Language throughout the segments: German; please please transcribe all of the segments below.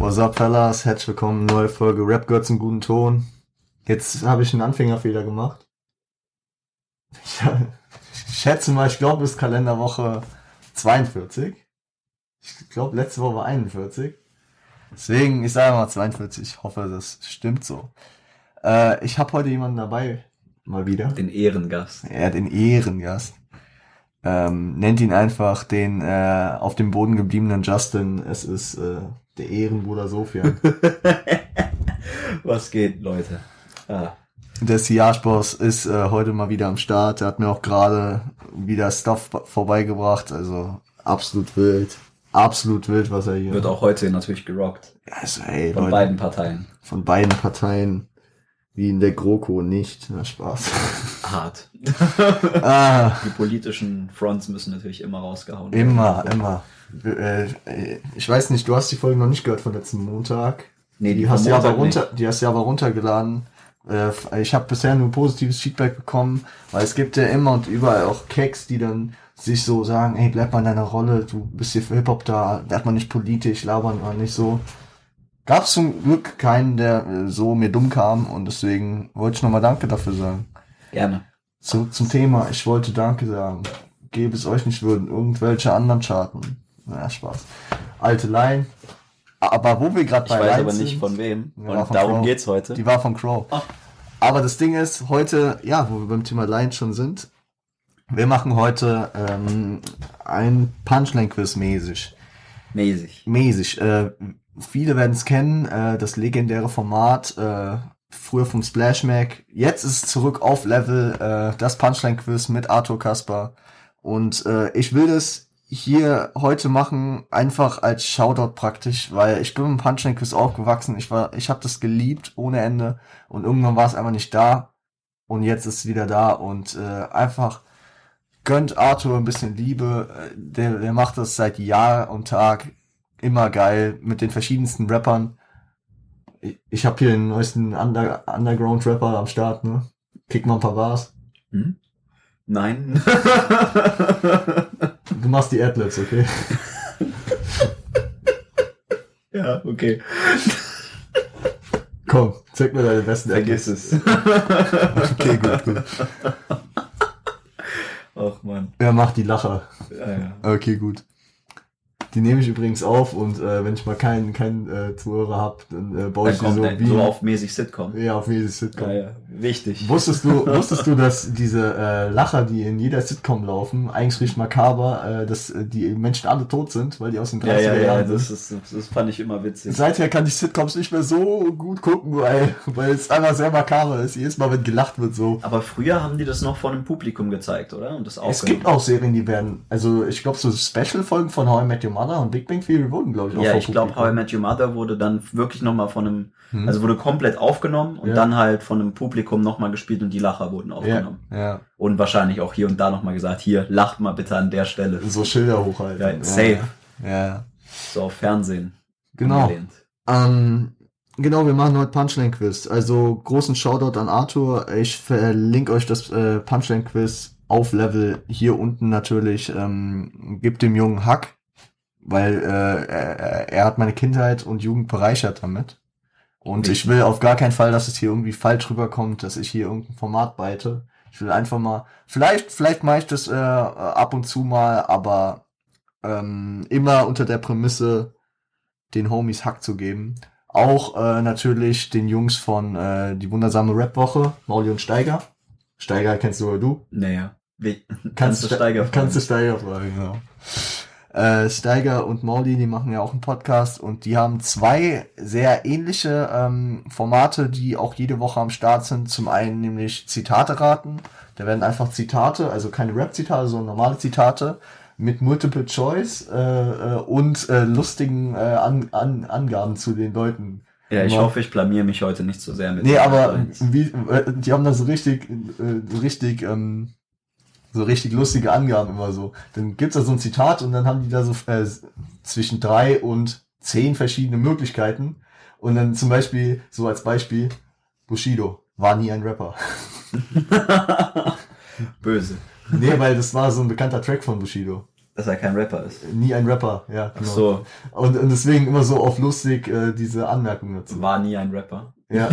What's up, fellas? Herzlich willkommen, neue Folge Rap Girls im guten Ton. Jetzt habe ich einen Anfängerfehler gemacht. Ich, ich schätze mal, ich glaube, es ist Kalenderwoche 42. Ich glaube, letzte Woche war 41. Deswegen, ich sage mal 42. Ich hoffe, das stimmt so. Äh, ich habe heute jemanden dabei, mal wieder. Den Ehrengast. Er den Ehrengast. Ähm, nennt ihn einfach den äh, auf dem Boden gebliebenen Justin. Es ist äh, der Ehrenbruder Sofian. Was geht, Leute? Ah. Der Siage-Boss ist äh, heute mal wieder am Start. Er hat mir auch gerade wieder Stuff vorbeigebracht. Also absolut wild. Absolut wild, was er hier. Wird auch heute natürlich gerockt. Also, ey, Von Leute, beiden Parteien. Von beiden Parteien. Wie in der GroKo nicht. Na, Spaß. Hart. ah, Die politischen Fronts müssen natürlich immer rausgehauen immer, immer. Äh, ich weiß nicht, du hast die Folge noch nicht gehört von letzten Montag. Nee, Die, die, hast du aber nicht. runter, die hast du aber runtergeladen. Äh, Ich habe bisher nur positives Feedback bekommen, weil es gibt ja immer und überall auch Keks, die dann sich so sagen, ey, bleib mal in deiner Rolle, du bist hier für Hip-Hop da, werd mal nicht politisch, labern mal nicht so. Gab es zum Glück keinen, der äh, so mir dumm kam und deswegen wollte ich nochmal Danke dafür sagen. Gerne. So, zum Thema, ich wollte Danke sagen. Gäbe es euch nicht würden, irgendwelche anderen Charten. Na, Spaß. Alte Line. Aber wo wir gerade Ich bei weiß Lines aber nicht sind, von wem. Und von darum Crow. geht's heute. Die war von Crow. Ah. Aber das Ding ist, heute, ja, wo wir beim Thema Line schon sind, wir machen heute ähm, ein Punchline-Quiz mäßig. Mäßig. Mäßig. Äh, viele werden es kennen, äh, das legendäre Format, äh, früher vom Splash Mac. Jetzt ist es zurück auf Level, äh, das Punchline-Quiz mit Arthur Kasper. Und äh, ich will das hier heute machen, einfach als Shoutout praktisch, weil ich bin mit dem Punchline-Quiz aufgewachsen. Ich war, ich habe das geliebt ohne Ende und irgendwann war es einfach nicht da und jetzt ist es wieder da und äh, einfach gönnt Arthur ein bisschen Liebe. Äh, Der, der macht das seit Jahr und Tag immer geil mit den verschiedensten Rappern. Ich, ich habe hier den neuesten Under, Underground-Rapper am Start, ne? Kick mal ein paar Bars. Hm? Nein. Du machst die Adlibs, okay? ja, okay. Komm, zeig mir deine besten Vergiss es. Okay, gut, gut. Ach man. Wer macht die Lacher? Ja, ja. Okay, gut. Die nehme ich übrigens auf und äh, wenn ich mal keinen keinen äh, Zuhörer hab, dann äh, baue Dann ich die kommt so so, wie so auf mäßig Sitcom. ja, auf jede Sitcom. Ja, ja. Wichtig. Wusstest du, wusstest du, dass diese äh, Lacher, die in jeder Sitcom laufen, eigentlich richtig makaber, äh, dass äh, die Menschen alle tot sind, weil die aus den 30er Ja, ja, ja, Jahren das, sind? ist, das fand ich immer witzig. Seither kann ich Sitcoms nicht mehr so gut gucken, weil, weil es einfach sehr makaber ist. Jedes Mal, wenn gelacht wird, so. Aber früher haben die das noch vor einem Publikum gezeigt, oder? Und das auch Es gibt auch Serien, die werden, also ich glaube, so Special-Folgen von How I Met Your Mother und Big Bang Theory wurden, glaube ich, auch Ja, ich glaube. How I Met Your Mother wurde dann wirklich nochmal von einem, Hm. also wurde komplett aufgenommen und Ja. dann halt von einem Publikum nochmal gespielt und die Lacher wurden ja, aufgenommen. ja, Und wahrscheinlich auch hier und da nochmal gesagt, hier, lacht mal bitte an der Stelle. so Schilder hochhalten. Ja, safe. Ja, ja. So auf Fernsehen. genau. Ähm, genau, wir machen heute Punchline-Quiz. Also großen Shoutout an Arthur. Ich verlinke euch das äh, Punchline-Quiz auf Level hier unten natürlich. Ähm, gebt dem Jungen Hack, weil äh, er, er hat meine Kindheit und Jugend bereichert damit. Und ich will auf gar keinen Fall, dass es hier irgendwie falsch rüberkommt, dass ich hier irgendein Format beite. Ich will einfach mal, vielleicht, vielleicht mache ich das äh, ab und zu mal, aber ähm, immer unter der Prämisse, den Homies Hack zu geben. Auch äh, natürlich den Jungs von äh, die wundersame Rap-Woche, Mauli und Steiger. Steiger kennst du oder du? Naja. Wie, Kannst, du Ste- Steiger fragen. Kannst du Steiger fragen, genau. Äh, Steiger und Mauli, die machen ja auch einen Podcast und die haben zwei sehr ähnliche ähm, Formate, die auch jede Woche am Start sind. Zum einen nämlich Zitate raten. Da werden einfach Zitate, also keine Rap-Zitate, sondern normale Zitate mit Multiple Choice äh, äh, und äh, lustigen äh, an, an, Angaben zu den Leuten. Ja, ich hoffe, ich blamier mich heute nicht so sehr mit Nee, aber wie, äh, die haben da so richtig, äh, richtig, ähm, so richtig lustige Angaben immer so. Dann gibt's da so ein Zitat und dann haben die da so äh, zwischen drei und zehn verschiedene Möglichkeiten. Und dann zum Beispiel, so als Beispiel, Bushido war nie ein Rapper. Böse. Nee, weil das war so ein bekannter Track von Bushido. Dass er kein Rapper ist. Nie ein Rapper, ja. Ach Genau. so, Und, und deswegen immer so auf lustig äh, diese Anmerkung dazu. war nie ein Rapper. Ja.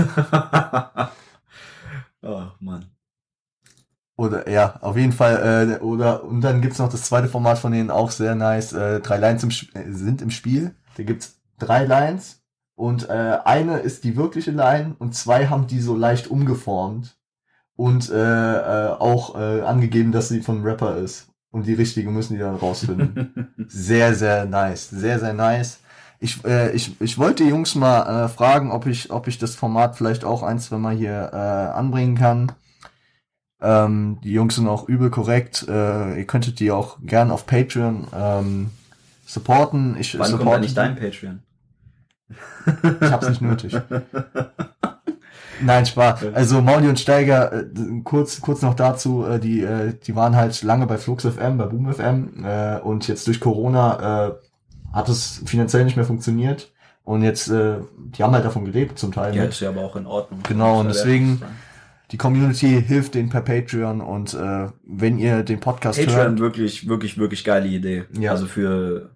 oh Mann. Oder ja, auf jeden Fall. Äh, oder und dann gibt's noch das zweite Format von denen auch sehr nice. Äh, drei Lines im, Sp- sind im Spiel. Da gibt's drei Lines und äh, eine ist die wirkliche Line und zwei haben die so leicht umgeformt und äh, äh, auch äh, angegeben, dass sie von Rapper ist. Und die richtige müssen die dann rausfinden. sehr, sehr nice. Sehr, sehr nice. Ich, äh, ich, ich wollte die Jungs mal äh, fragen, ob ich, ob ich das Format vielleicht auch ein, zwei Mal hier äh, anbringen kann. Ähm, die Jungs sind auch übel korrekt. Äh, ihr könntet die auch gern auf Patreon ähm, supporten. Ich Wann kommt supporte die. dein Patreon? Ich hab's nicht nötig. Nein, Spaß. Also Mauli und Steiger, äh, kurz, kurz noch dazu, äh, die, äh, die waren halt lange bei Flux FM, bei Boom FM äh, und jetzt durch Corona äh, hat es finanziell nicht mehr funktioniert und jetzt, äh, die haben halt davon gelebt zum Teil. Mit. ist ja aber auch in Ordnung. Genau, und deswegen-. Die Community hilft denen per Patreon und äh, wenn ihr den Podcast hört, Patreon wirklich, wirklich, wirklich geile Idee. Ja. Also für,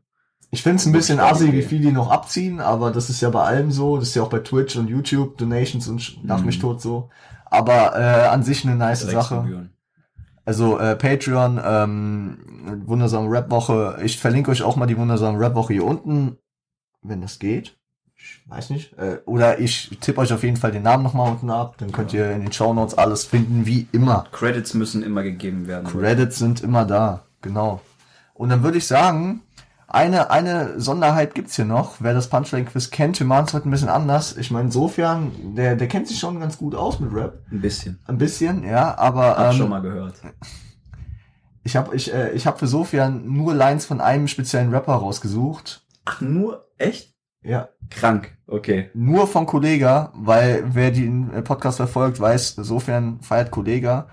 Ich finde es ein bisschen assi, wie viel die noch abziehen, aber das ist ja bei allem so. Das ist ja auch bei Twitch und YouTube, Donations und nach Mhm. mich tot so. Aber äh, an sich eine nice Sache. Drecksgebühren. Also äh, Patreon, ähm, wundersame Rap-Woche. Ich verlinke euch auch mal die wundersame Rap-Woche hier unten, wenn das geht. Ich weiß nicht. Äh, oder ich tippe euch auf jeden Fall den Namen nochmal unten ab. Dann könnt ihr in den Shownotes alles finden, wie immer. Credits müssen immer gegeben werden. Credits sind immer da, genau. Und dann würde ich sagen, eine, eine Sonderheit gibt's hier noch. Wer das Punchline-Quiz kennt, wir machen es heute ein bisschen anders. Ich meine, insofern, der, der kennt sich schon ganz gut aus mit Rap. Ein bisschen. Ein bisschen, ja, aber Hab ähm, schon mal gehört. ich habe ich, äh, ich hab für Sofian nur Lines von einem speziellen Rapper rausgesucht. Ach, nur? Echt? Ja, Krank. Okay. nur von Kollega, weil wer den äh, Podcast verfolgt, weiß, Sofian feiert Kollega.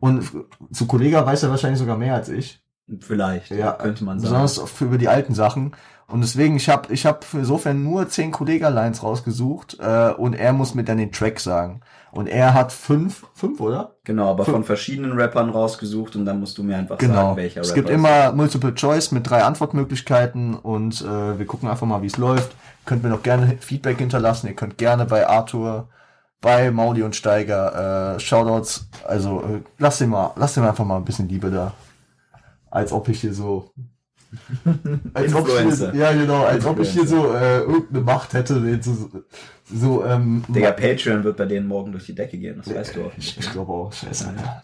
Und zu Kollega weiß er wahrscheinlich sogar mehr als ich. Vielleicht. Ja, könnte man sagen. Besonders für über die alten Sachen. Und deswegen, ich habe ich hab insofern nur zehn Kollega-Lines rausgesucht äh, und er muss mir dann den Track sagen. Und er hat fünf, fünf, oder? Genau, aber Für- von verschiedenen Rappern rausgesucht und dann musst du mir einfach Genau. sagen, welcher es Rapper gibt immer Multiple Choice mit drei Antwortmöglichkeiten und äh, wir gucken einfach mal, wie es läuft. Könnt mir noch gerne Feedback hinterlassen. Ihr könnt gerne bei Arthur, bei Mauli und Steiger äh, Shoutouts. Also äh, lasst ihm mal, lasst ihm einfach mal ein bisschen Liebe da. Als ob ich hier so als ob ich hier, ja genau, als ob ich hier so äh, irgendeine Macht hätte, den so, so ähm, Digga, Patreon wird bei denen morgen durch die Decke gehen, das weißt du auch ich, nicht. ich glaube auch, scheiße. Alter.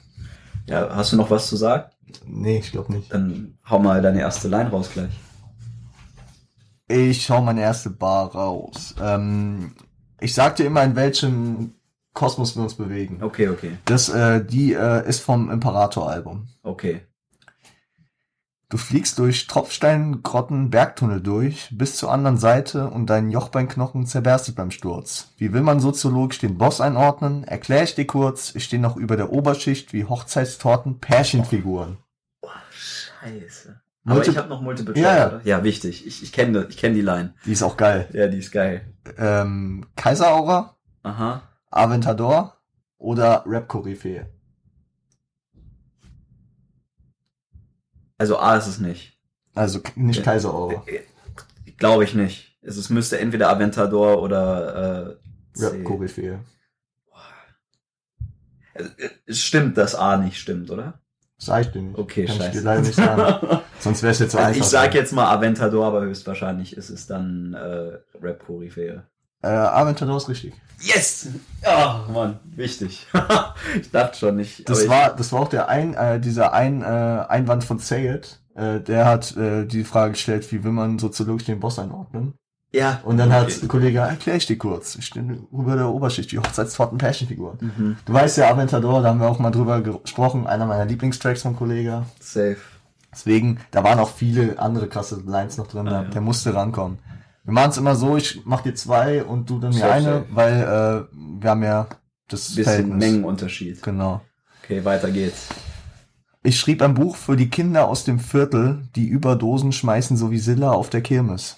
Ja, hast du noch was zu sagen? Nee, ich glaube nicht. Dann hau mal deine erste Line raus gleich. Ich hau meine erste Bar raus. Ähm, ich sag dir immer, in welchem Kosmos wir uns bewegen. Okay, okay, Das, äh, die äh, ist vom Imperator-Album. okay. Du fliegst durch Tropfsteingrotten Bergtunnel durch, bis zur anderen Seite und dein Jochbeinknochen zerberstet beim Sturz. Wie will man soziologisch den Boss einordnen? Erklär ich dir kurz, ich stehe noch über der Oberschicht wie Hochzeitstorten Pärchenfiguren. Scheiße. Aber Multi- ich habe noch Multiple Ja, ja. oder? Ja, wichtig. Ich, ich kenne ich kenn die Line. Die ist auch geil. Ja, die ist geil. Ähm, Kaiseraura, Aha. Aventador oder Rap-Koryphäe? Also A ist es nicht. Also nicht Ja. Kaiseraura. Glaube ich nicht. Es, es müsste entweder Aventador oder äh, C. Rap-Koryphäe. Also, Es stimmt, dass A nicht stimmt, oder? Sag ich dir nicht. Okay, Kann ich scheiße. dir leider nicht sagen. Sonst wäre es jetzt so Also einfach. ich sag jetzt mal Aventador, aber höchstwahrscheinlich ist es dann äh, Rap Koryphäe. Äh, Aventador ist richtig. Yes! Oh Mann, wichtig. ich dachte schon nicht. Das war, das war auch der ein, äh, dieser ein, äh, Einwand von Sayed. Äh, der hat äh, die Frage gestellt, wie will man soziologisch den Boss einordnen? ja. Und dann hat okay. der Kollege, erklär ich dir kurz. Ich stehe über der Oberschicht, die Hochzeitstorten Pärchenfiguren. Mhm. Du weißt ja, Aventador, da haben wir auch mal drüber gesprochen, einer meiner Lieblingstracks vom Kollege. Safe. Deswegen, da waren auch viele andere krasse Lines noch drin, Ah, da- ja. der musste rankommen. Wir machen es immer so, ich mach dir zwei und du dann mir Safe, eine, safe. weil äh, wir haben ja das Bisschen Verhältnis. Mengenunterschied. Genau. Okay, weiter geht's. Ich schrieb ein Buch für die Kinder aus dem Viertel, die Überdosen schmeißen so wie Silla auf der Kirmes.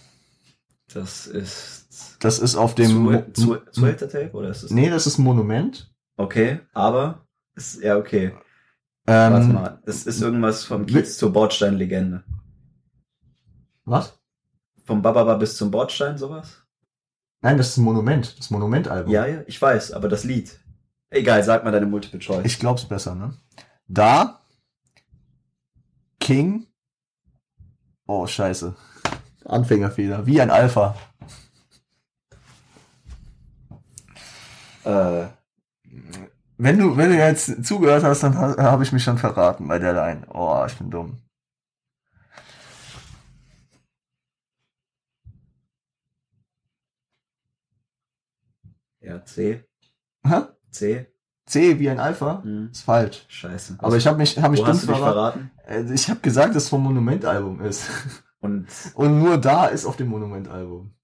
Das ist Das ist auf dem... Zu, zu, zu Tape oder ist es? nee, das ist ein Monument. Okay, aber ist ja okay. Warte Ähm, mal, das ist irgendwas vom Kiez zur Bordstein-Legende. Was? Vom Bababa bis zum Bordstein, sowas? Nein, das ist ein Monument. Das Monumentalbum. Ja, ja, ich weiß, aber das Lied. Egal, sag mal deine Multiple Choice. Ich glaub's besser, ne? Da. King. Oh, scheiße. Anfängerfehler. Wie ein Alpha. äh, Wenn du, wenn du jetzt zugehört hast, dann ha habe ich mich schon verraten bei der Line. Oh, ich bin dumm. Ja, C. Hä? C. C wie ein Alpha? Hm. Ist falsch. Scheiße. Aber ich habe mich, hab mich Wo dumm hast du dich verraten. verraten? Äh, Ich habe gesagt, dass es vom Monumentalbum ist. Und Und nur da ist auf dem Monumentalbum.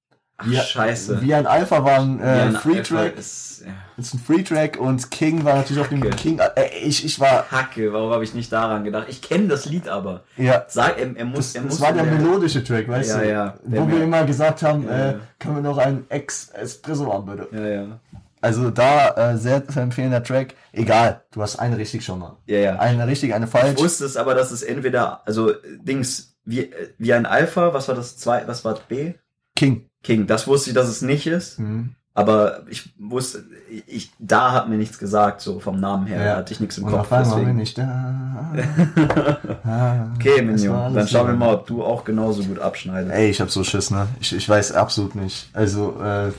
Ach, Wie- scheiße. Wie ein Alpha war ein, äh, ein Free-Track. Alpha Ist, ja. Ist ein Free-Track und King war natürlich auf dem. King. Äh, ich, ich war, Hacke, warum habe ich nicht daran gedacht? Ich kenne das Lied aber. ja, Sag, er, er muss, das, er das muss war der in melodische Track, weißt Ja, du? ja. Wo Der wir immer gesagt haben, äh, können wir noch einen Ex-Espresso haben, bitte. Ja, ja. Also da äh, sehr zu empfehlender Track. Egal, du hast eine richtig schon mal. Ja, ja. Eine richtig, eine Ich falsch. wusste es aber, dass es entweder, also Dings, wie, äh, wie ein Alpha, was war das zwei, was war B? King. King, das wusste ich, dass es nicht ist, Mhm. aber ich wusste, ich, da hat mir nichts gesagt, so vom Namen her, Ja. da hatte ich nichts im Und Kopf. deswegen. bin ich da. Ah, okay, alles dann schauen wir mal, ob du auch genauso gut abschneidest. Ey, ich hab so Schiss, ne? Ich, ich weiß absolut nicht. Also, äh,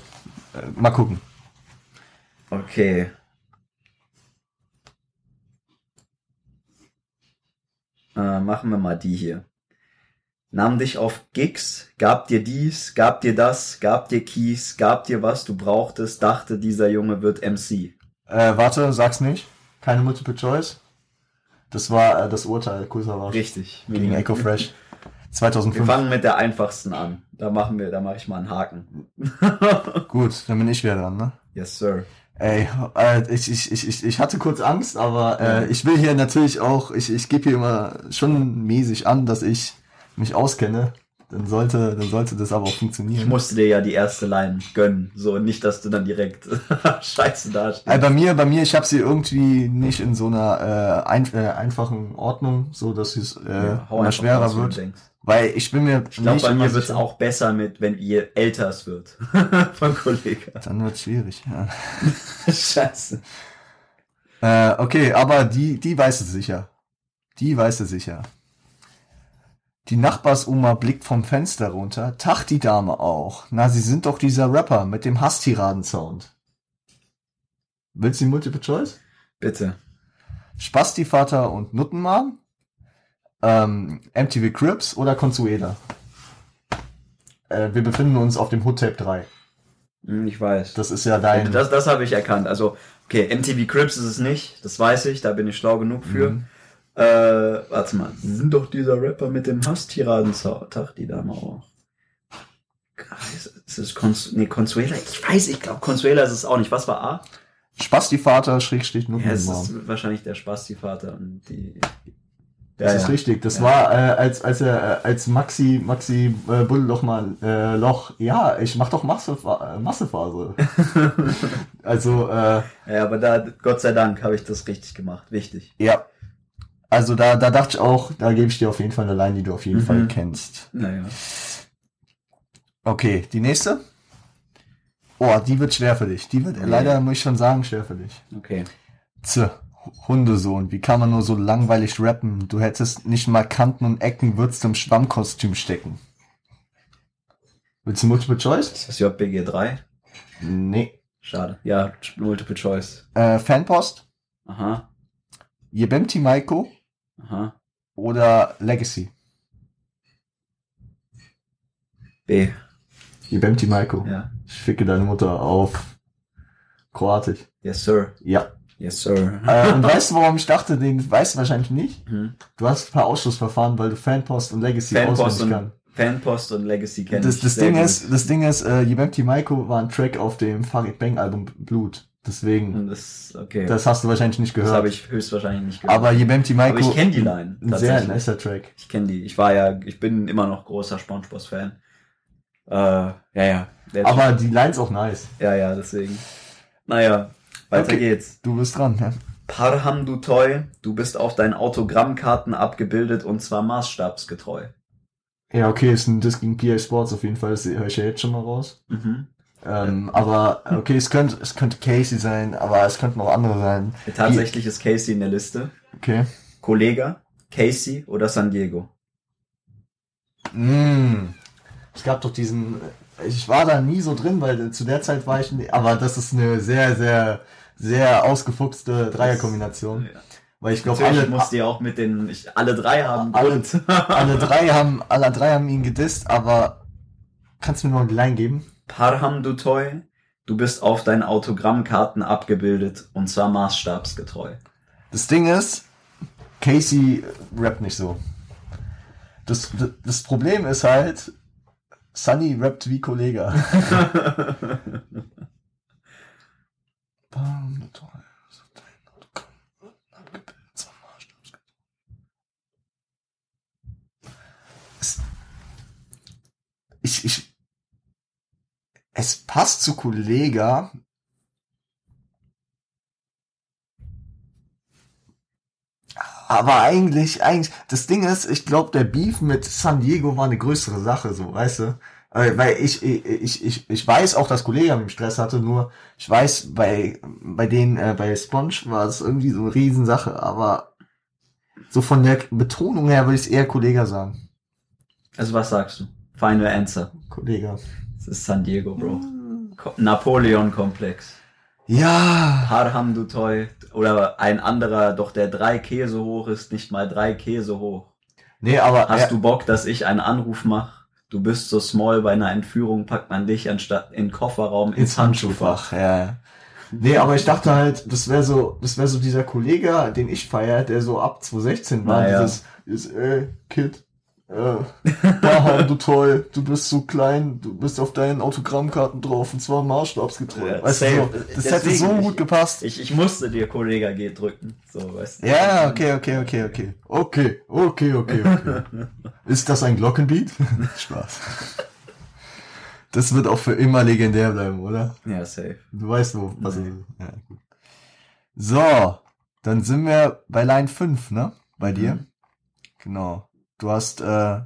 mal gucken. Okay. Äh, machen wir mal die hier. Nahm dich auf Gigs, gab dir dies, gab dir das, gab dir Kies, gab dir was du brauchtest, dachte dieser Junge wird MC. Äh, warte, sag's nicht. Keine Multiple Choice. Das war äh, das Urteil, Kusa war Richtig. gegen Echo Fresh. Wir 2005. fangen mit der einfachsten an. Da machen wir, da mache ich mal einen Haken. Gut, dann bin ich wieder dran, ne? yes, sir. Ey, äh, ich, ich, ich, ich, ich hatte kurz Angst, aber äh, ich will hier natürlich auch, ich, ich gebe hier immer schon mäßig an, dass ich mich auskenne. Dann sollte, dann sollte das aber auch Ich funktionieren. musste dir ja die erste Line gönnen. So, nicht, dass du dann direkt scheiße dastehst. Äh, bei mir, bei mir, ich habe sie irgendwie nicht in so einer äh, ein, äh, einfachen Ordnung, so dass es äh, Ja, immer schwerer raus, wird. Weil ich bin mir Ich glaube, bei mir wird's sicher. auch besser mit, wenn ihr älter es wird. Von Kollegen. Dann wird's schwierig. Ja. Scheiße. Äh, okay, aber die, die weiß es sicher. Die weiß es sicher. Die Nachbarsoma blickt vom Fenster runter. Tach die Dame auch. Na, sie sind doch dieser Rapper mit dem Hasstiraden-Sound. Willst du die Multiple Choice? Bitte. Spasti-Vater und Nuttenmann? Ähm, MTV Crips oder Consuela? Äh, wir befinden uns auf dem Hood Tape 3. Hm, Ich weiß. Das ist ja dein... Das, das habe ich erkannt. Also, okay, MTV Crips ist es nicht. Das weiß ich. Da bin ich schlau genug für. Mhm. Äh, warte mal. Sie sind doch dieser Rapper mit dem Hasstiraden Tag, die Dame auch. Ist es Cons nee, Consuela? Ich weiß, ich glaube, Consuela ist es auch nicht. Was war A? Spasti-Vater, Schrägstrich Ja, es ist wahrscheinlich der Spasti-Vater und die. Das Ja, ist ja. richtig. Das Ja. war, äh, als, als er, äh, als Maxi, Maxi äh, Bulloch mal, äh, Loch, ja, ich mach doch Masse, äh, Massephase. also, äh, Ja, aber da, Gott sei Dank, habe ich das richtig gemacht. Wichtig. ja. Also da, da dachte ich auch, da gebe ich dir auf jeden Fall eine Line, die du auf jeden Mhm. Fall kennst. Naja. Okay, die nächste. Oh, die wird schwer für dich. Die wird Okay. leider, muss ich schon sagen, schwer für dich. Okay. Z, Hundesohn, wie kann man nur so langweilig rappen? Du hättest nicht mal Kanten und Ecken, würdest du im Schwammkostüm stecken. Willst du Multiple Choice? Ist das JBG 3? Nee. Schade. Ja, Multiple Choice. Äh, Fanpost, Aha. Jebemti Maiko Aha. oder Legacy? B. Jebemti Maiko. Ja. Ich ficke deine Mutter auf Kroatisch. Yes, sir. Ja. Yes, sir. Äh, und weißt du, warum ich dachte, den weißt du wahrscheinlich nicht? Hm. Du hast ein paar Ausschlussverfahren, weil du Fanpost und Legacy Fanpost auswendig und, kann. Fanpost und Legacy kennen Das, das Ding ist, das Ding ist, äh, Jebemti Maiko war ein Track auf dem Farid Bang Album Blut. Deswegen, Das, okay. das hast du wahrscheinlich nicht Das gehört. habe ich höchstwahrscheinlich nicht gehört. Aber Jebemti Maiko, Aber ich kenne die Line. ein sehr nicer Track. Ich kenne die. Ich war ja, ich bin immer noch großer Spongebob-Fan. Äh, ja, ja. Aber die Line ist auch nice. ja, ja, deswegen. Naja, weiter Okay. geht's. Du bist dran, ja. Parham du Toy, du bist auf deinen Autogrammkarten abgebildet und zwar maßstabsgetreu. Ja, okay, ist ein Disc gegen PA Sports auf jeden Fall, das höre ich ja jetzt schon mal raus. Mhm. Ähm, aber okay, es könnte, es könnte Casey sein, aber es könnten auch andere sein. Tatsächlich ist Casey in der Liste. Okay. Kollege, Casey oder San Diego? Mm. Es gab doch diesen, ich war da nie so drin, weil zu der Zeit war ich, nie- aber das ist eine sehr, sehr, sehr ausgefuchste Dreierkombination. Ja. Weil ich glaube, alle, musste ja auch mit den, ich, alle drei haben Alle- alle drei haben, alle drei haben ihn gedisst, aber kannst du mir noch eine Line geben? Parham Dutoy, du bist auf deinen Autogrammkarten abgebildet und zwar maßstabsgetreu. Das Ding ist, Casey rappt nicht so. Das, das, Problem ist halt, Sunny rappt wie Kollege. Es- Ich, ich, es passt zu Kollega. Aber eigentlich, eigentlich, das Ding ist, ich glaube, der Beef mit San Diego war eine größere Sache, so, weißt du? Äh, Weil ich, ich, ich, ich, ich weiß auch, dass Kollege mit dem Stress hatte, nur ich weiß, bei, bei den, äh, bei Sponge war es irgendwie so eine Riesensache, aber so von der Betonung her würde ich es eher Kollege sagen. Also was sagst du? Final Answer. Kollege. Das ist San Diego, Bro. Ko- Napoleon-Komplex. Ja. Parham Dutoy oder ein anderer, doch der drei Käse hoch ist, nicht mal drei Käse hoch. Nee, aber Hast du Bock, dass ich einen Anruf mache? Du bist so small, bei einer Entführung packt man dich anstatt in den Kofferraum ins Handschuhfach. Ja, ja. Nee, aber ich dachte halt, das wäre so, das wäre so dieser Kollege, den ich feier, der so ab 2016 war. Naja. Dieses, dieses, ey, Kid, äh, Baham, du toll, du bist so klein, du bist auf deinen Autogrammkarten drauf und zwar maßstabsgetreu. Ja, weißt du, safe. so, das hätte Deswegen, so ich- gut gepasst. Ich, ich musste dir Kollege G drücken. So, weißt du. Ja, okay, okay, okay, okay. Okay, okay, okay, okay. Ist das ein Glockenbeat? Spaß. Das wird auch für immer legendär bleiben, oder? Ja, safe. Du weißt wo, was Nee. Ja, gut. So, dann sind wir bei Line 5, ne? Bei dir. Mhm. Genau. Du hast äh,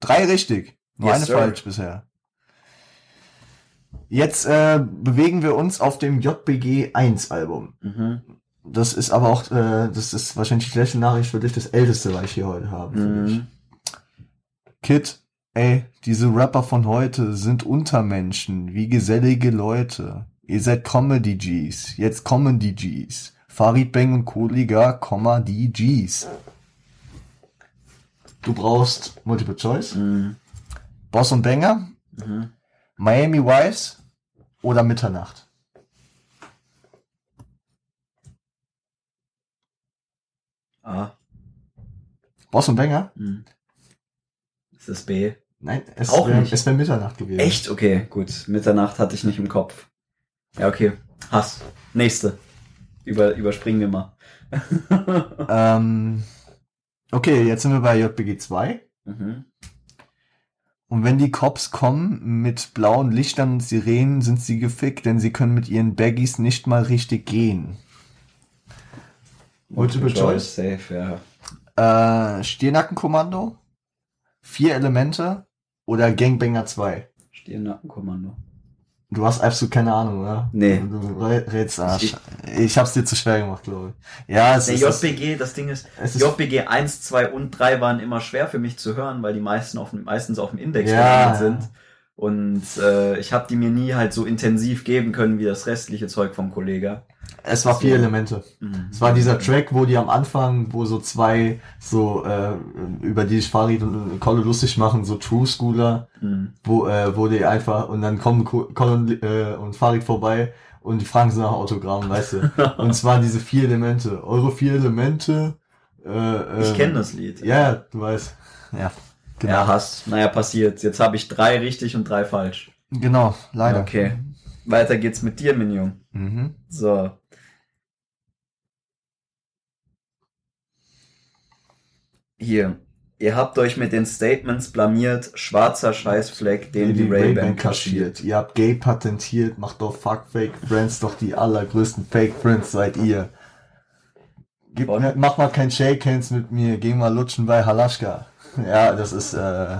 drei richtig. Nur Yes, eine sir. falsch bisher. Jetzt äh, bewegen wir uns auf dem JBG 1 Album. Mhm. Das ist aber auch, äh, das ist wahrscheinlich die schlechte Nachricht für dich, das älteste, was ich hier heute habe. Mhm. Kid, ey, diese Rapper von heute sind Untermenschen, wie gesellige Leute. Ihr seid Comedy Gs, jetzt kommen die Gs. Farid Bang und Kollega, Komma, die Gs. Du brauchst Multiple Choice, Mhm. Boss und Banger, Mhm. Miami Wives oder Mitternacht. A. Boss und Banger? Mhm. Ist das B? Nein, es Auch wäre nicht. es wär Mitternacht gewesen. Echt? Okay, gut. Mitternacht hatte ich nicht im Kopf. Ja, okay. Hass. Nächste. Über, überspringen wir mal. Ähm, okay, jetzt sind wir bei JBG 2. mhm. Und wenn die Cops kommen mit blauen Lichtern und Sirenen, sind sie gefickt, denn sie können mit ihren Baggies nicht mal richtig gehen. Multiple Choice? Safe, ja. Äh, Stirnackenkommando, vier Elemente oder Gangbanger 2. Stirnackenkommando. Du hast absolut keine Ahnung, oder? Nee. Du rä- rätst Arsch. Ich- Ich hab's dir zu schwer gemacht, glaube ich. Ja, es Der ist, JBG, das Ding ist, ist JBG 1, 2 und 3 waren immer schwer für mich zu hören, weil die meisten auf, dem- meistens auf dem Index Ja. sind. Und äh, ich habe die mir nie halt so intensiv geben können wie das restliche Zeug vom Kollege. es war vier. Elemente. Mhm. Es war dieser Track, wo die am Anfang, wo so zwei, so, äh, über die sich Farid und Kolle lustig machen, so True Schooler, Mhm. wo, äh, wo die einfach, und dann kommen Ko- Colin äh, und Farid vorbei und die fragen sie nach Autogramm, weißt du. und es waren diese vier Elemente. Eure vier Elemente. Äh, Ich ähm, kenne das Lied. Ja, du weißt. Ja, genau. Ja, hast. Naja, passiert. Jetzt habe ich drei richtig und drei falsch. Genau, leider. Okay. Weiter geht's mit dir, Minion. Mhm. So. Hier. Ihr habt euch mit den Statements blamiert. Schwarzer Scheißfleck, den die Ray-Ban kaschiert. Ihr habt Gay patentiert, macht doch Fuck Fake Friends, doch die allergrößten Fake Friends seid ihr. Gib, mach mal kein Shake Hands mit mir, geh mal lutschen bei Halaschka. Ja, das ist, äh,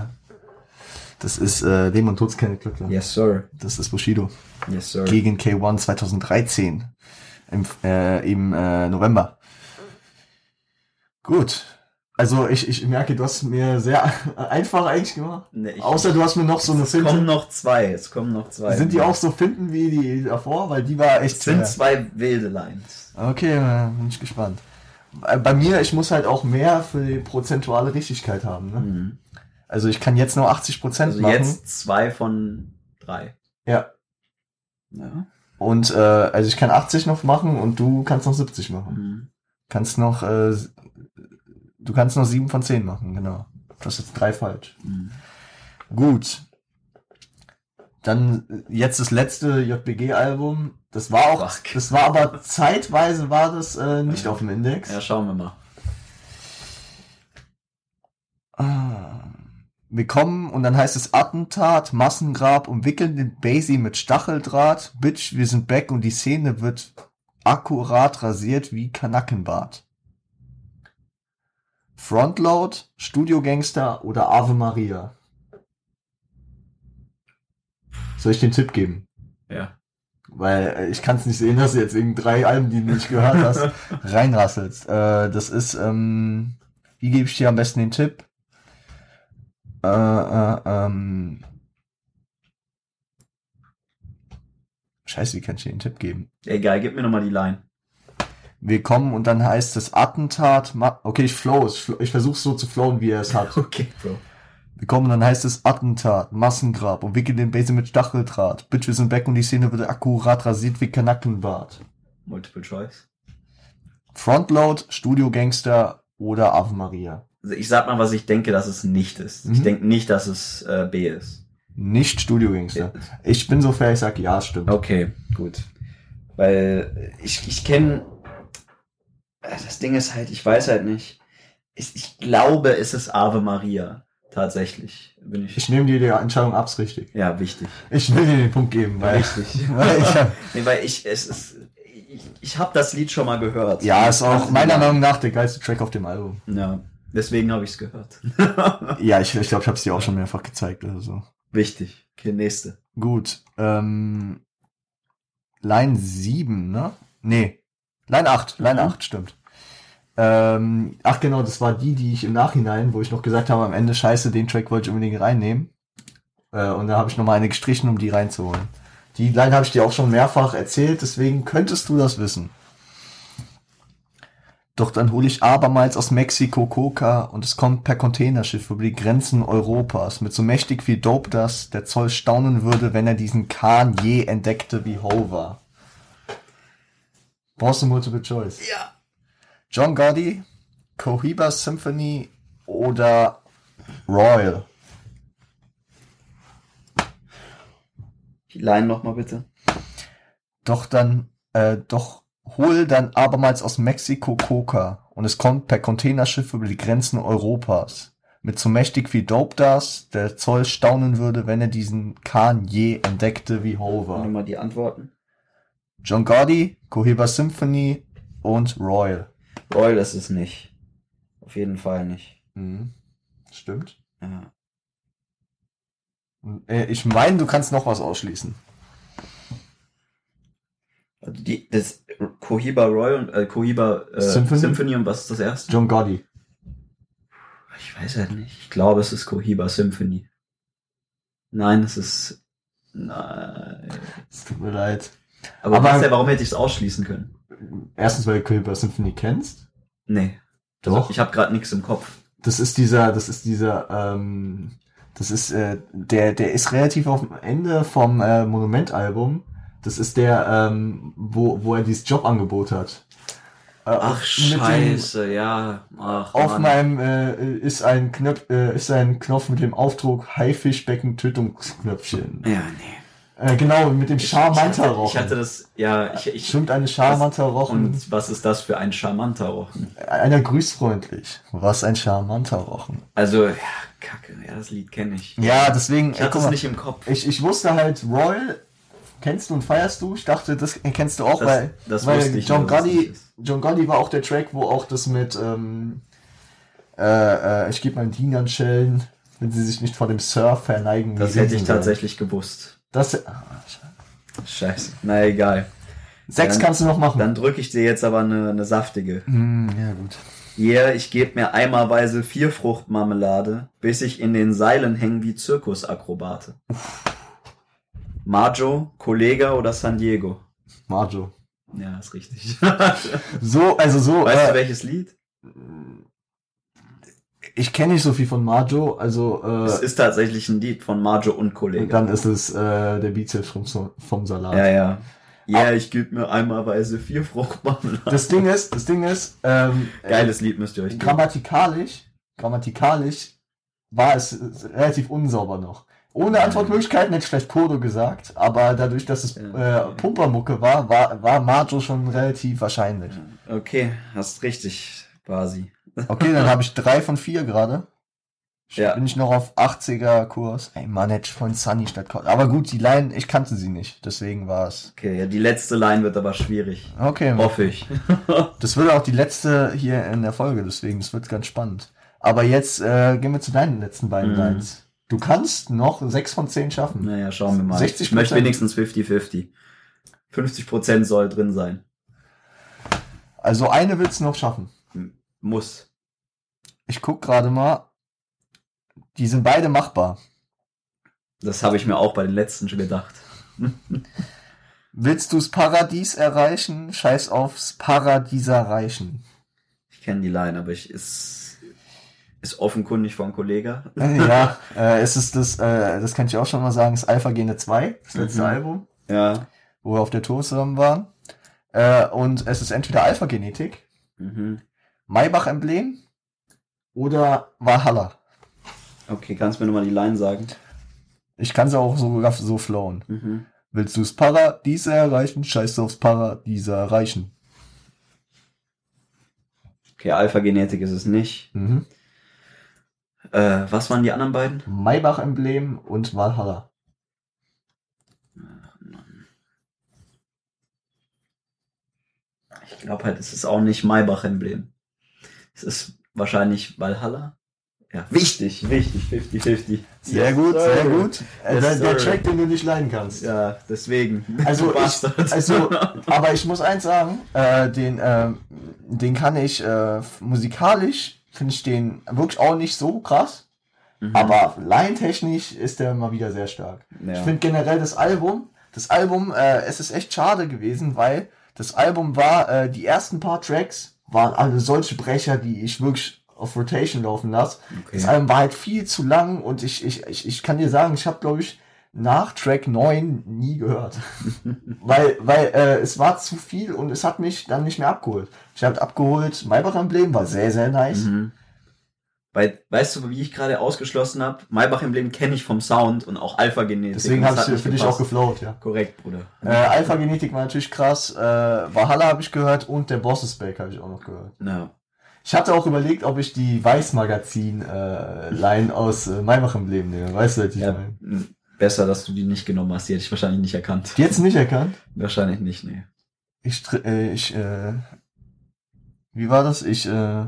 Das ist äh, Leben und Tod keine Glückler. Yes, sir. Das ist Bushido. Yes, sir. Gegen K1 2013 im, äh, im äh, November. Gut. Also ich, ich merke, du hast mir sehr einfach eigentlich gemacht. Nee, Außer du hast mir noch so eine es kommen Finte. noch zwei. Es kommen noch zwei. Sind die auch so Finden wie die davor? Weil die war echt Es sind schwer. zwei wilde Lines. Okay, äh, bin ich gespannt. Bei bei mir, ich muss halt auch mehr für die prozentuale Richtigkeit haben. Ne? Mhm. Also ich kann jetzt nur 80 Prozent Also machen. jetzt zwei von drei. Ja. Ja. Und äh, also ich kann 80 noch machen und du kannst noch 70 machen. Mhm. Kannst noch, äh, du kannst noch 7 von 10 machen, genau. Du hast jetzt drei falsch. Mhm. Gut. Dann äh, jetzt das letzte JBG-Album. Das war auch, Fuck. das war aber zeitweise war das äh, nicht auf dem Index. Ja, schauen wir mal. Ah. Wir kommen und dann heißt es Attentat, Massengrab, umwickeln den Basie mit Stacheldraht. Bitch, wir sind back und die Szene wird akkurat rasiert wie Kanackenbart. Frontload, Studio Gangster oder Ave Maria? Soll ich den Tipp geben? Ja. Weil äh, ich kann es nicht sehen, dass du jetzt irgendein drei Alben, die du nicht gehört hast, reinrasselst. Äh, das ist, ähm, wie gebe ich dir am besten den Tipp? Äh, äh, ähm, Scheiße, wie kann ich dir den Tipp geben? Egal, gib mir nochmal die Line. Wir kommen und dann heißt es Attentat. Ma okay, ich flow. Ich, flow- ich versuche so zu flowen, wie er es hat. Okay, Bro. Wir kommen dann heißt es Attentat, Massengrab und wickeln den Base mit Stacheldraht. Bitch, wir sind back und die Szene wird akkurat rasiert wie Kanackenbart. Multiple Choice. Frontload, Studio Gangster oder Ave Maria. Also ich sag mal, was ich denke, dass es nicht ist. Ich Mhm. denke nicht, dass es äh, B ist. Nicht Studio Gangster. Ich bin so fair, ich sag ja, stimmt. Okay, gut. Weil ich, ich kenne. Das Ding ist halt, ich weiß halt nicht. Ich, ich glaube, es ist Ave Maria. Tatsächlich. Bin ich. Ich nehme dir die Entscheidung ab, ist richtig. ja, wichtig. Ich will dir den Punkt geben, weil, Richtig. weil ich hab, nee, weil ich, es ist. Ich, ich habe das Lied schon mal gehört. ja, ist auch meiner Meinung nach der geilste Track auf dem Album. Ja, deswegen habe ich es gehört. Ja, ich, ich glaube, ich habe es dir auch schon mehrfach gezeigt oder so. Wichtig. Okay, nächste. Gut, ähm, Line 7, ne? Nee, Line 8, Line Mhm. 8, stimmt. Ähm, ach genau, das war die, die ich im Nachhinein, wo ich noch gesagt habe, am Ende scheiße, den Track wollte ich unbedingt reinnehmen. Äh, und da habe ich nochmal eine gestrichen, um die reinzuholen. Die Line habe ich dir auch schon mehrfach erzählt, deswegen könntest du das wissen. Doch dann hole ich abermals aus Mexiko Coca und es kommt per Containerschiff über die Grenzen Europas mit so mächtig viel Dope, dass der Zoll staunen würde, wenn er diesen Kahn je entdeckte wie Hover. Brauchst du Multiple Choice? Ja. John Gotti, Cohiba Symphony oder Royal? Die Line nochmal bitte. Doch dann, äh, doch hol dann abermals aus Mexiko Coca und es kommt per Containerschiff über die Grenzen Europas. Mit so mächtig wie Dope das, der Zoll staunen würde, wenn er diesen Kahn je entdeckte wie Hover. Nochmal die Antworten. John Gotti, Cohiba Symphony und Royal. Royal ist es nicht. Auf jeden Fall nicht. Mhm. Stimmt. Ja. Äh, Ich meine, du kannst noch was ausschließen. Also die, das Cohiba Royal und äh, Cohiba äh, Symphony? Symphony. und was ist das erste? John Gotti. Ich weiß halt nicht. Ich glaube, es ist Cohiba Symphony. Nein, es ist. Nein. Es tut mir leid. Aber, Aber- was, ja, warum hätte ich es ausschließen können? Erstens, weil du Cohiba Symphony kennst. Nee. Doch. Also, ich habe gerade nichts im Kopf. Das ist dieser, das ist dieser, ähm, das ist, äh, der, der ist relativ auf dem Ende vom äh, Monument-Album. Das ist der, ähm, wo, wo er dieses Jobangebot hat. Äh, Ach mit dem- scheiße, ja. Ach, Auf Mann. meinem äh, ist ein Knopf, äh, ist ein Knopf mit dem Aufdruck Haifischbecken Tötungsknöpfchen. Ja, nee. Äh, genau, mit dem Ich, ich, charmanter hatte, Rochen. ich hatte das, ja, ich, ich Schwimmt eine charmanter Rochen. Und was ist das für ein charmanter Rochen? Einer grüßt freundlich. Was ein charmanter Rochen. Also, ja, kacke, ja, das Lied kenne ich. Ja, deswegen. Ich hatte es nicht im Kopf. Ich, ich wusste halt, Royal kennst du und feierst du. Ich dachte, das kennst du auch, Das- weil, das weil ich John Gotti. John Gotti war auch der Track, wo auch das mit, ähm, äh, äh, ich gebe meinen Dienern Schellen, wenn sie sich nicht vor dem Surf verneigen. Das hätte ich tatsächlich gewusst. Das, ah, Scheiße. Na egal. sechs Dann- kannst du noch machen. Dann drücke ich dir jetzt aber eine, eine saftige. Hm, ja, gut. Yeah, ich gebe mir eimerweise vier Fruchtmarmelade, bis ich in den Seilen hänge wie Zirkusakrobate. Majo, Kollega oder San Diego? Marjo. Ja, ist richtig. So, also so. weißt äh, du welches Lied? Ich kenne nicht so viel von Marjo, also Es äh, ist tatsächlich ein Lied von Majo und Kollega. dann ist es äh, der Bizeps vom, vom Salat. Ja, ja. Ja, ich gebe mir eimerweise vier Fruchtmarmelade. Das Ding ist, das Ding ist, ähm, Geiles Lied müsst ihr euch geben. grammatikalisch, grammatikalisch war es äh, relativ unsauber noch. Ohne Antwortmöglichkeiten hätte ich vielleicht Kodo gesagt, aber dadurch, dass es äh, Pumpermucke war, war, war Marjo schon relativ wahrscheinlich. Okay, hast richtig, Basi. Okay, dann habe ich drei von vier gerade. Ja. Bin ich noch auf 80er Kurs. Ey, Mann, hätte ich von Sunny statt Ko- Aber gut, die Line, ich kannte sie nicht, deswegen war es. Okay, ja, die letzte Line wird aber schwierig. Okay, Hoffe ich. das wird auch die letzte hier in der Folge, deswegen, das wird ganz spannend. Aber jetzt äh, gehen wir zu deinen letzten beiden Mhm. Lines. Du kannst noch sechs von zehn schaffen. Naja, schauen wir mal. 60%. Ich möchte wenigstens 50-50. 50% soll drin sein. Also eine willst du noch schaffen. Muss. Ich guck gerade mal. Die sind beide machbar. Das habe ich mir auch bei den letzten schon gedacht. Willst du's Paradies erreichen? Scheiß aufs Paradies erreichen. Ich kenne die Line, aber ich ist, ist offenkundig von Kollege. Äh, ja, äh, es ist das, äh, das kann ich auch schon mal sagen, das Alpha Gene 2, das letzte Mhm. Album, Ja. wo wir auf der Tour zusammen waren. Äh, und es ist entweder Alpha Genetik, Mhm. Maybach-Emblem oder Valhalla. Okay, kannst du mir nochmal die Line sagen? Ich kann sie auch sogar so flowen. Mhm. Willst du's Paradies erreichen? Scheiß aufs Paradies erreichen. Okay, Alpha-Genetik ist es nicht. Mhm. Äh, was waren die anderen beiden? Maybach-Emblem und Valhalla. Ich glaube halt, es ist auch nicht Maybach-Emblem. Es ist wahrscheinlich Valhalla. Ja, wichtig, wichtig, 50-50. Sehr Yes, gut, sir. sehr gut. Äh, Yes, der, der. Track, den du nicht leiden kannst. Ja, deswegen. Also, ich, Bastard. also, aber ich muss eins sagen, äh, den, ähm, den kann ich äh, musikalisch finde ich den wirklich auch nicht so krass, Mhm. aber line-technisch ist der mal wieder sehr stark. ja. Ich finde generell das Album, das Album, äh, es ist echt schade gewesen, weil das Album war, äh, die ersten paar Tracks waren alle solche Brecher, die ich wirklich auf Rotation laufen lasse. okay. Das Album war halt viel zu lang und ich, ich, ich, ich kann dir sagen, ich habe, glaube ich, nach Track 9 nie gehört. weil weil äh, es war zu viel und es hat mich dann nicht mehr abgeholt. Ich habe abgeholt, Maybach-Emblem war sehr, sehr nice. Mhm. Weil, weißt du, wie ich gerade ausgeschlossen habe? Maybach-Emblem kenne ich vom Sound und auch Alpha-Genetik. Deswegen habe ich für dich auch geflowt, ja. Korrekt, Bruder. Äh, Alpha-Genetik war natürlich krass. Äh, Valhalla habe ich gehört und der Boss is Back habe ich auch noch gehört. Ja. Ich hatte auch überlegt, ob ich die Weiß-Magazin-Line aus äh, Maybach-Emblem nehme. Weißt du, was ich ja. meine? Besser, dass du die nicht genommen hast. Die hätte ich wahrscheinlich nicht erkannt. Die jetzt nicht erkannt? Wahrscheinlich nicht, nee. Ich, tr- äh, ich, äh, wie war das? Ich, äh,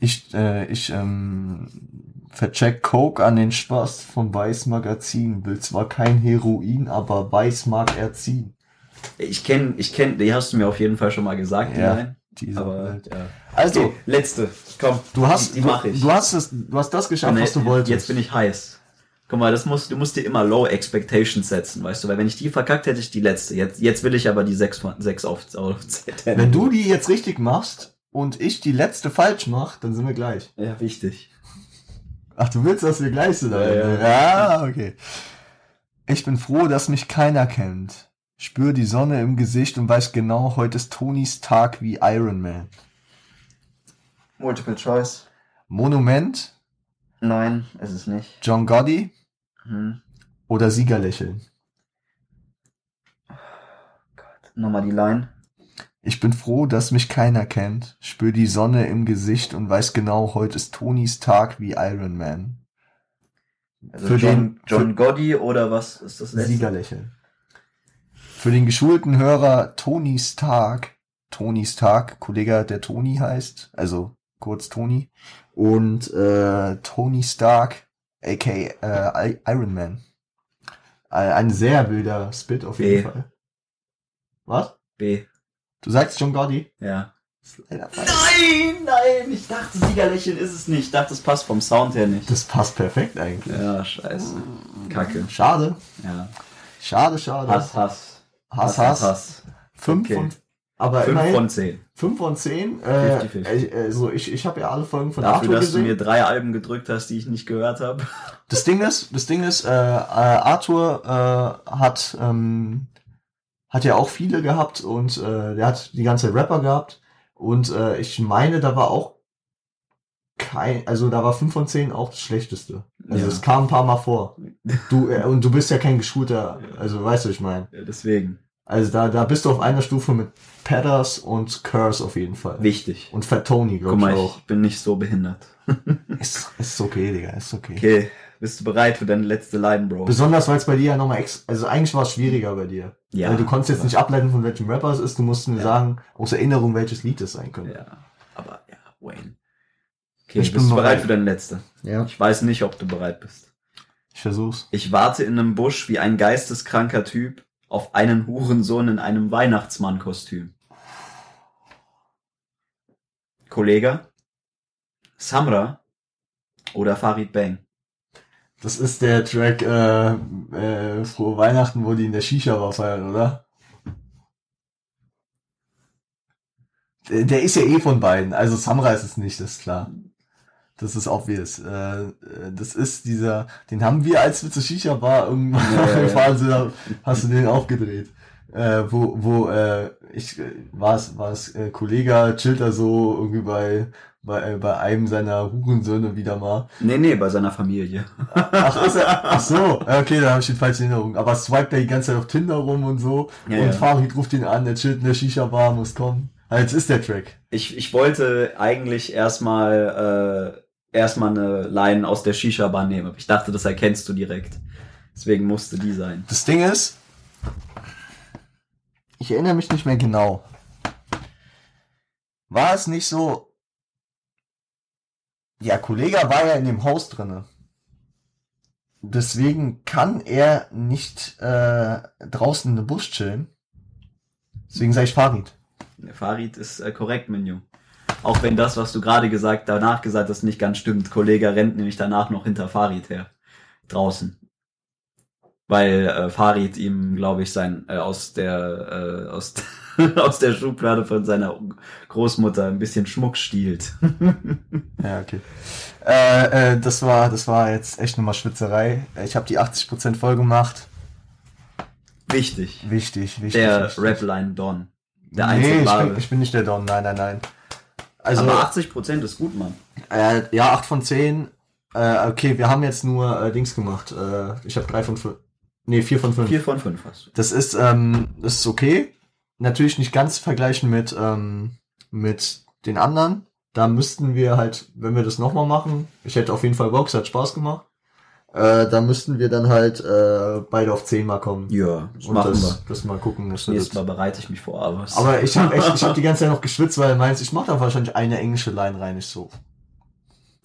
ich, äh, ich, ähm, vercheck Coke an den Spaß vom Weiß Magazin. Will zwar kein Heroin, aber Weiß mag er ziehen. Ich kenne, ich kenne, die hast du mir auf jeden Fall schon mal gesagt, die Ja. Line. Diese Aber, ja. Also, Okay, letzte. Komm. du hast, die, die du, ich. du hast es, du hast das geschafft, Nee, was du wolltest. Jetzt bin ich heiß. Guck mal, das musst, du musst dir immer Low Expectations setzen, weißt du, weil wenn ich die verkackt hätte ich die letzte. Jetzt, jetzt will ich aber die sechs, sechs auf, auf. Wenn du die jetzt richtig machst und ich die letzte falsch mach, dann sind wir gleich. Ja, wichtig. Ach, du willst, dass wir gleich sind? Ja, Alter. ja, okay. Ich bin froh, dass mich keiner kennt. Spür die Sonne im Gesicht und weiß genau, heute ist Tonys Tag wie Iron Man. Multiple Choice. Monument, Nein, ist es nicht. John Gotti Hm. oder Siegerlächeln? Nochmal die Line. Ich bin froh, dass mich keiner kennt. Spür die Sonne im Gesicht und weiß genau, heute ist Tonys Tag wie Iron Man. Also Für John, den- John Gotti oder was ist das letzte? Siegerlächeln. Für den geschulten Hörer Tonys Tag, Tonys Tag, Kollege, der Toni heißt, also kurz Tony. Und äh, Tony Stark, aka äh, Iron Man. Äh, ein sehr wilder Spit auf jeden B. Fall. Was? B. Du sagst John Gotti? Ja. Nein, nein, ich dachte, Siegerlächeln ist es nicht. Ich dachte, es passt vom Sound her nicht. Das passt perfekt eigentlich. Ja, scheiße. Kacke. Schade. Ja. Schade, schade. Hass, Hass. Hass, Hass. Hass. Fünf Okay. von, aber Fünf immerhin, von zehn. fünf von zehn. Äh, 50-50. äh, also ich, ich habe ja alle Folgen von Dafür, Arthur dass gesehen. du mir drei Alben gedrückt hast, die ich nicht gehört habe. Das Ding ist, das Ding ist, äh, äh, Arthur äh, hat ähm, hat ja auch viele gehabt und äh, der hat die ganze Rapper gehabt und äh, ich meine, da war auch kein, also da war 5 von 10 auch das Schlechteste. Also Ja. es kam ein paar Mal vor. Du äh, und du bist ja kein geschulter, also weißt du, ich meine. Ja, deswegen. Also da da bist du auf einer Stufe mit Pedders und Curse auf jeden Fall. Wichtig. Und Fat Tony, glaube mal, ich auch. ich bin nicht so behindert. Ist, ist okay, Digga, ist okay. Okay, bist du bereit für deine letzte Line, Bro? Besonders weil es bei dir ja nochmal ex, also eigentlich war es schwieriger bei dir. Ja. Weil du konntest jetzt nicht ableiten, von welchem Rapper es ist, du musst nur Ja. sagen, aus Erinnerung, welches Lied es sein könnte. Ja, aber ja, Wayne. Okay, Ich bin bist du bereit bereit. für deine letzte? Ja. Ich weiß nicht, ob du bereit bist. Ich versuch's. Ich warte in einem Busch wie ein geisteskranker Typ auf einen Hurensohn in einem Weihnachtsmannkostüm. Kollege, Samra oder Farid Bang? Das ist der Track äh, äh, Frohe Weihnachten, wo die in der Shisha war feiern, oder? Der, der ist ja eh von beiden. Also Samra ist es nicht, das ist klar. Das ist obvious. Äh, äh, das ist dieser, den haben wir, als wir zur Shisha war, irgendwann Ja, ja, ja. gefahren sind, da hast du den aufgedreht. Äh, wo, wo, äh, ich, äh, war es, war es, äh, Kollege chillt da so irgendwie bei, bei, äh, bei einem seiner Hurensöhne wieder mal. Nee, nee, bei seiner Familie. Ach, ist er, ach so, okay, da habe ich den falschen Erinnerung. Aber swipe der die ganze Zeit auf Tinder rum und so. Ja, und ja. Farid ruft ihn an, der chillt in der Shisha-Bar, muss kommen. Ah, Jetzt ist der Track. Ich, ich wollte eigentlich erstmal äh, erstmal eine Line aus der Shisha-Bar nehmen. Ich dachte, das erkennst du direkt. Deswegen musste die sein. Das Ding ist, ich erinnere mich nicht mehr genau. War es nicht so, ja, Kollege war ja in dem Haus drinne. Deswegen kann er nicht äh, draußen in den Bus chillen. Deswegen sage ich Farid. Farid ist äh, korrekt, Menu. Auch wenn das, was du gerade gesagt, danach gesagt hast, nicht ganz stimmt. Kollege rennt nämlich danach noch hinter Farid her. Draußen. Weil äh, Farid ihm, glaube ich, sein äh, aus der äh, aus, aus der Schublade von seiner Großmutter ein bisschen Schmuck stiehlt. Ja, okay. Äh, äh, das war, das war jetzt echt nochmal Schwitzerei. Ich habe die 80% voll gemacht. Wichtig. Wichtig, wichtig. Der wichtig. Rapline Don. Der nee, ich bin, ich bin nicht der Don, nein, nein, nein. Also, Aber 80% ist gut, Mann. äh, ja, 8 von 10. Äh, okay, wir haben jetzt nur äh, Dings gemacht. Äh, ich habe 3 von 5. Nee, 4 von 5. 4 von 5 hast du. Das ist, ähm, das ist okay. Natürlich nicht ganz vergleichen mit, ähm, mit den anderen. Da müssten wir halt, wenn wir das nochmal machen, ich hätte auf jeden Fall Bock, es hat Spaß gemacht. Äh, da müssten wir dann halt äh, beide auf 10 mal kommen. Ja, das Und machen das, wir. das mal gucken. Das Nächstes. Mal bereite ich mich vor, aber, es- Aber ich habe echt, ich habe die ganze Zeit noch geschwitzt, weil meinst, ich mache da wahrscheinlich eine englische Line rein, nicht so.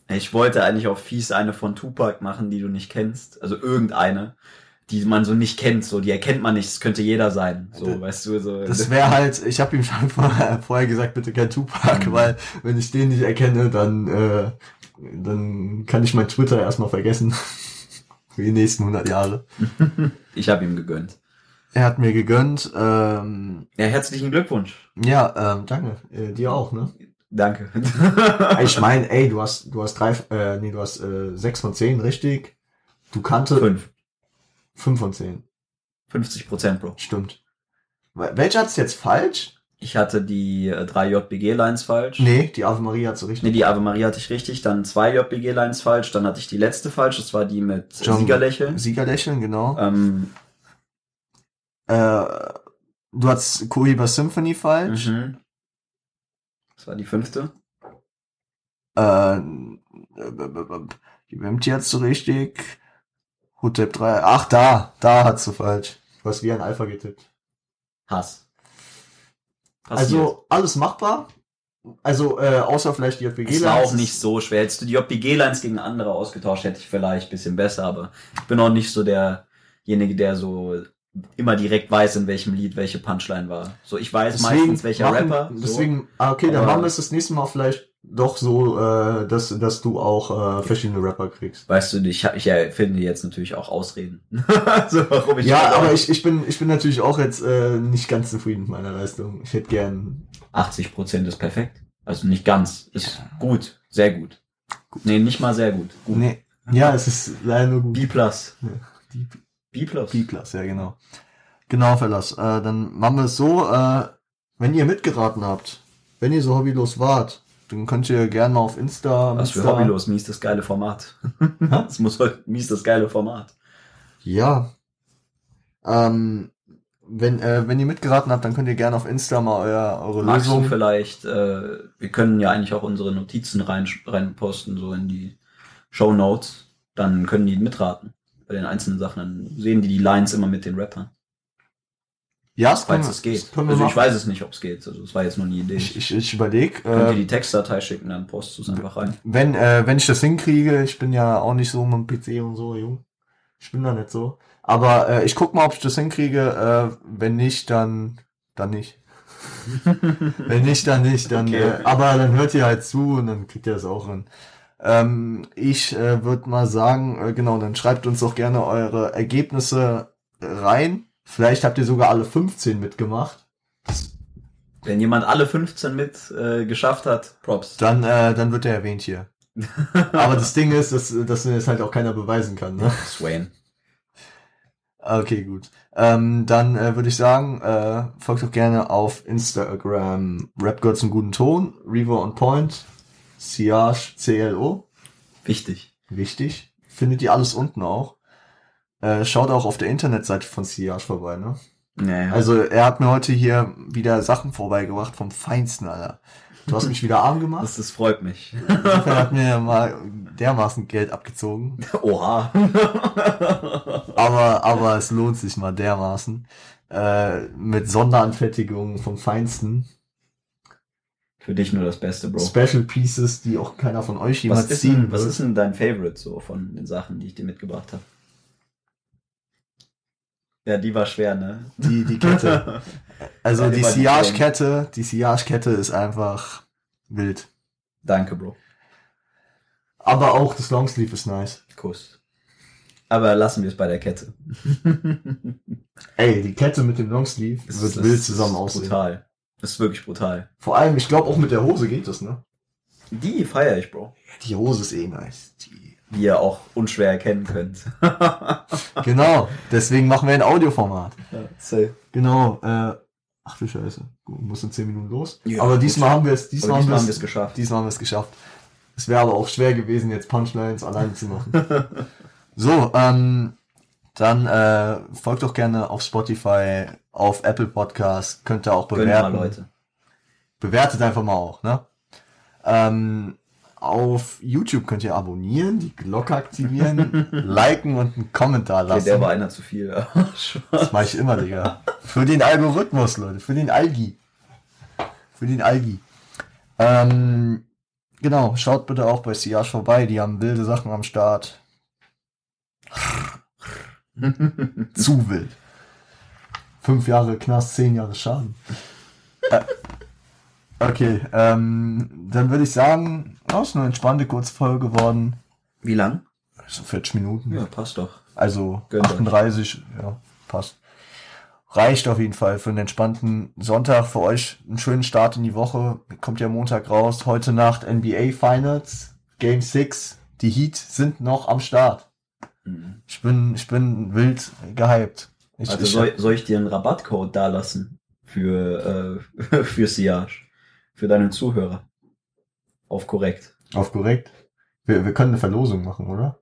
Ich wollte eigentlich auch fies eine von Tupac machen, die du nicht kennst. Also irgendeine, die man so nicht kennt. So, die erkennt man nicht. Das könnte jeder sein. So, Das- weißt du, so. Das wäre halt, ich habe ihm schon vorher, vorher gesagt, bitte kein Tupac, Mhm. weil wenn ich den nicht erkenne, dann, äh, dann kann ich mein Twitter erstmal vergessen. Für die nächsten 100 Jahre. ich habe ihm gegönnt. Er hat mir gegönnt. Ähm, Ja, herzlichen Glückwunsch. ja, ähm, danke. Äh, dir auch, ne? Danke. Ich meine, ey, du hast, du hast drei, äh, nee, du hast äh, sechs von zehn, richtig? Du kannte Fünf. Fünf von zehn. 50 Prozent, Bro. Stimmt. Wel- Welcher hat's jetzt falsch? Ich hatte die äh, drei JBG-Lines falsch. Nee, die Ave Maria hat so richtig. Nee, die Ave Maria hatte ich richtig, dann zwei JBG-Lines falsch, dann hatte ich die letzte falsch, das war die mit John- Siegerlächeln. Siegerlächeln, genau. Ähm, Äh, du hast Cohiba Symphony falsch. mhm. Das war die fünfte. Äh, die Wemti hat's so richtig. Hotep 3. Ach, da. Da hat's so falsch. Du hast wie ein Alpha getippt. Hass. Passiert. Also, alles machbar. also äh, außer vielleicht die JPG. Es war auch nicht so schwer. Hättest du die JPG-Lines gegen andere ausgetauscht, hätte ich vielleicht ein bisschen besser, aber ich bin auch nicht so derjenige, der so immer direkt weiß, in welchem Lied welche Punchline war. So, ich weiß meistens, welcher machen, Rapper. So. Deswegen, ah, okay, dann machen wir es das nächste Mal vielleicht doch so, äh, dass, dass du auch äh, verschiedene Rapper kriegst. Weißt du, ich, ich finde jetzt natürlich auch Ausreden. so, warum ich Ja, aber ich, ich bin ich bin natürlich auch jetzt äh, nicht ganz zufrieden mit meiner Leistung. Ich hätte gern 80 Prozent ist perfekt. Also nicht ganz. Ist gut. Sehr gut. Nee, nicht mal sehr gut. Gut. nee, ja, es ist leider nur gut. B plus. B plus. B-Class, ja genau. Genau, Fellas. Äh, dann machen wir es so, äh, wenn ihr mitgeraten habt, wenn ihr so hobbylos wart, dann könnt ihr gerne mal auf Insta. Was für hobbylos. Mies das geile Format. das muss heute mies das geile Format. Ja. Ähm, wenn, äh, wenn ihr mitgeraten habt, dann könnt ihr gerne auf Insta mal euer, eure Magst du Lösung. vielleicht, äh, wir können ja eigentlich auch unsere Notizen rein, rein posten, so in die Show Notes. Dann können die mitraten bei den einzelnen Sachen. Dann sehen die die Lines immer mit den Rappern. Ja, können Falls wir- es geht. Also ich machen. weiß es nicht, ob es geht. Also es war jetzt nur eine Idee. Ich, ich, ich überlege. Könnt ihr Äh, die Textdatei schicken, dann postest du es einfach rein. wenn, äh, wenn ich das hinkriege, ich bin ja auch nicht so mit dem PC und so, jung. Ich bin da nicht so. Aber äh, ich guck mal, ob ich das hinkriege. Äh, wenn nicht, dann dann nicht. wenn nicht, dann nicht. Dann, Okay. äh, aber dann hört ihr halt zu und dann kriegt ihr das auch hin. Ähm, ich äh, würde mal sagen, äh, genau, dann schreibt uns doch gerne eure Ergebnisse rein. Vielleicht habt ihr sogar alle 15 mitgemacht. Wenn jemand alle 15 mit äh, geschafft hat, Props. Dann, äh, dann wird er erwähnt hier. Aber das Ding ist, dass, dass es halt auch keiner beweisen kann. Ne? Swain. Okay, gut. Ähm, dann äh, würde ich sagen, äh, folgt doch gerne auf Instagram Rap Girls im guten Ton, Revo on Point, Siage CLO, Wichtig. wichtig. Findet ihr alles unten auch. Äh, schaut auch auf der Internetseite von Siage vorbei, ne? Naja. Also er hat mir heute hier wieder Sachen vorbeigebracht vom Feinsten, Alter. Du hast mich wieder arm gemacht. das, das freut mich. Insofern hat mir mal dermaßen Geld abgezogen. Oha. Aber, aber es lohnt sich mal dermaßen. Äh, mit Sonderanfertigungen vom Feinsten. Für dich nur das Beste, Bro. Special Pieces, die auch keiner von euch jemals ziehen was ist denn dein Favorite so von den Sachen, die ich dir mitgebracht habe? Ja, die war schwer, ne? Die, die Kette. Also Ja, die immer die Sillage-Kette ist einfach wild. Danke, Bro. Aber auch das Longsleeve ist nice. Kuss. Aber lassen wir es bei der Kette. Ey, die Kette mit dem Longsleeve Das wird ist- wild das zusammen ist aussehen. Brutal. Das ist wirklich brutal. Vor allem, ich glaube auch mit der Hose geht das, ne? Die feiere ich, Bro. Die Hose ist eh nice. Die Wie ihr auch unschwer erkennen könnt. genau, deswegen machen wir ein Audioformat. Ja, safe. Genau, äh, ach du Scheiße, Gut, muss in 10 Minuten los. Ja, Aber diesmal haben wir es, diesmal, diesmal haben wir es geschafft. Diesmal haben wir es geschafft. Es wäre aber auch schwer gewesen, jetzt Punchlines alleine zu machen. so, ähm, dann äh, folgt doch gerne auf Spotify, auf Apple Podcast, könnt ihr auch Gönnt bewerten. mal, Leute. Bewertet einfach mal auch, ne? Ähm, auf YouTube könnt ihr abonnieren, die Glocke aktivieren, liken und einen Kommentar Okay, lassen. der war einer zu viel. Das mache ich immer, Digga. Für den Algorithmus, Leute. Für den Algi. Für den Algi. Ähm, genau, schaut bitte auch bei Siage vorbei. Die haben wilde Sachen am Start. Zu wild. Fünf Jahre Knast, zehn Jahre Schaden. äh, okay, ähm, dann würde ich sagen, oh, ist eine entspannte Kurzfolge geworden. Wie lang? So 40 Minuten. Ja, passt doch. Also Gönnt euch. 38, ja, passt. Reicht auf jeden Fall für einen entspannten Sonntag. Für euch einen schönen Start in die Woche. Kommt ja Montag raus. Heute Nacht NBA Finals, Game 6. Die Heat sind noch am Start. Mhm. Ich bin, ich bin wild gehypt. Ich, Also ich, soll, soll ich dir einen Rabattcode da lassen für, äh, für Siage? Für deine Zuhörer? Auf korrekt. auf korrekt. Wir, wir können eine Verlosung machen, oder?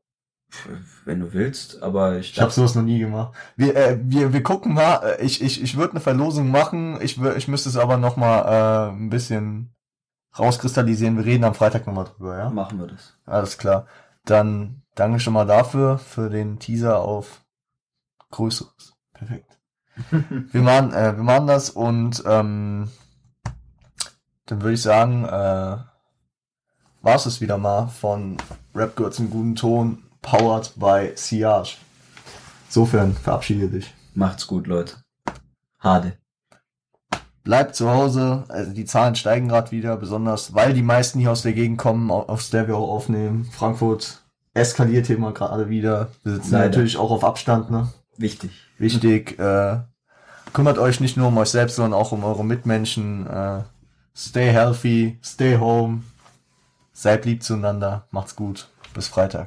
Wenn du willst, aber ich, Ich habe sowas noch nie gemacht. Wir, äh, wir, wir gucken mal. Äh, Ich, ich, ich würde eine Verlosung machen. Ich, ich müsste es aber noch mal äh, ein bisschen rauskristallisieren. Wir reden am Freitag noch mal drüber, ja? machen wir das. Alles klar. Dann danke schon mal dafür, für den Teaser auf Größeres. Perfekt. Wir machen, äh, wir machen das und ähm, dann würde ich sagen, äh, war es wieder mal von Rap Girls im guten Ton, powered by Siage. Insofern verabschiede dich. Macht's gut, Leute. Hade. Bleibt zu Hause, also die Zahlen steigen gerade wieder, besonders weil die meisten hier aus der Gegend kommen, aus der wir auch aufnehmen. Frankfurt eskaliert hier immer gerade wieder. Wir sitzen Leider. natürlich auch auf Abstand, ne? Wichtig. Wichtig, äh, kümmert euch nicht nur um euch selbst, sondern auch um eure Mitmenschen. Äh, stay healthy, stay home, seid lieb zueinander, macht's gut. Bis Freitag.